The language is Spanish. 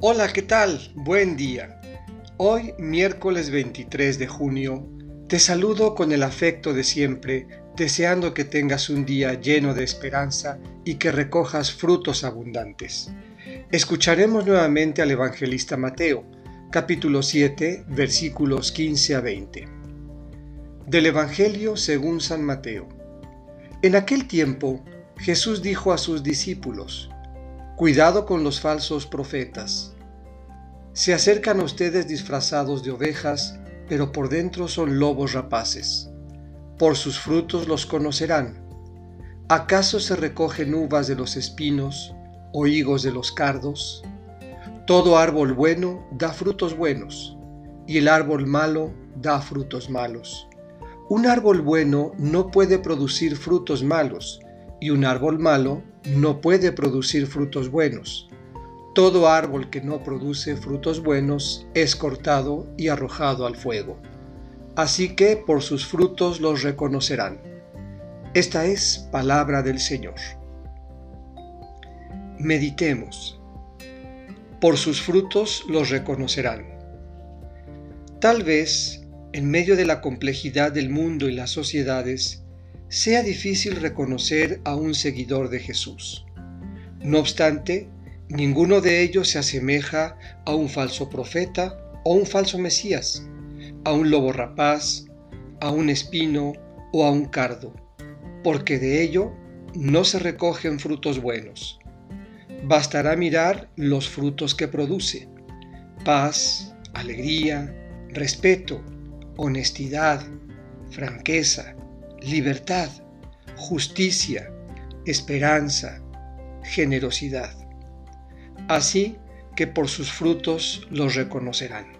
Hola, ¿qué tal? Buen día. Hoy, miércoles 23 de junio, te saludo con el afecto de siempre, deseando que tengas un día lleno de esperanza y que recojas frutos abundantes. Escucharemos nuevamente al evangelista Mateo, capítulo 7, versículos 15 a 20. Del Evangelio según San Mateo. En aquel tiempo, Jesús dijo a sus discípulos, Cuidado con los falsos profetas. Se acercan a ustedes disfrazados de ovejas, pero por dentro son lobos rapaces. Por sus frutos los conocerán. ¿Acaso se recogen uvas de los espinos o higos de los cardos? Todo árbol bueno da frutos buenos, y el árbol malo da frutos malos. Un árbol bueno no puede producir frutos malos, y un árbol malo no puede producir frutos buenos. Todo árbol que no produce frutos buenos es cortado y arrojado al fuego. Así que por sus frutos los reconocerán. Esta es palabra del Señor. Meditemos. Por sus frutos los reconocerán. Tal vez, en medio de la complejidad del mundo y las sociedades, sea difícil reconocer a un seguidor de Jesús. No obstante, ninguno de ellos se asemeja a un falso profeta o un falso Mesías, a un lobo rapaz, a un espino o a un cardo, porque de ello no se recogen frutos buenos. Bastará mirar los frutos que produce, paz, alegría, respeto, honestidad, franqueza, libertad, justicia, esperanza, generosidad. Así que por sus frutos los reconocerán.